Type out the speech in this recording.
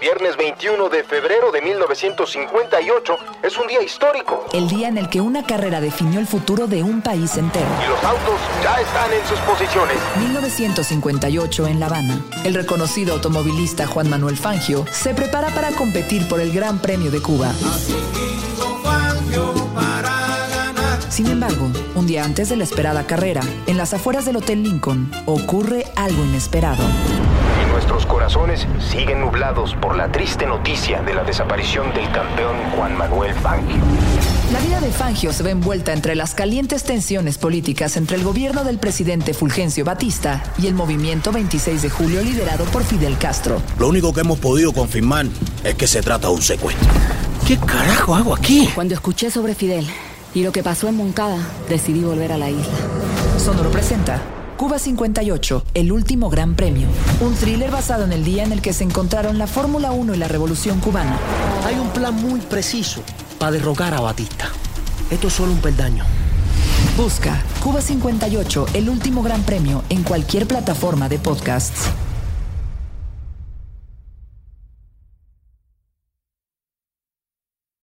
Viernes 21 de febrero de 1958 es un día histórico. El día en el que una carrera definió el futuro de un país entero. Y los autos ya están en sus posiciones. 1958 en La Habana. El reconocido automovilista Juan Manuel Fangio se prepara para competir por el Gran Premio de Cuba. Sin embargo, un día antes de la esperada carrera, en las afueras del Hotel Lincoln, ocurre algo inesperado. Nuestros corazones siguen nublados por la triste noticia de la desaparición del campeón Juan Manuel Fangio. La vida de Fangio se ve envuelta entre las calientes tensiones políticas entre el gobierno del presidente Fulgencio Batista y el movimiento 26 de julio liderado por Fidel Castro. Lo único que hemos podido confirmar es que se trata de un secuestro. ¿Qué carajo hago aquí? Cuando escuché sobre Fidel y lo que pasó en Moncada, decidí volver a la isla. Sonoro presenta Cuba 58, el último gran premio. Un thriller basado en el día en el que se encontraron la Fórmula 1 y la Revolución Cubana. Hay un plan muy preciso para derrocar a Batista. Esto es solo un peldaño. Busca Cuba 58, el último gran premio en cualquier plataforma de podcasts.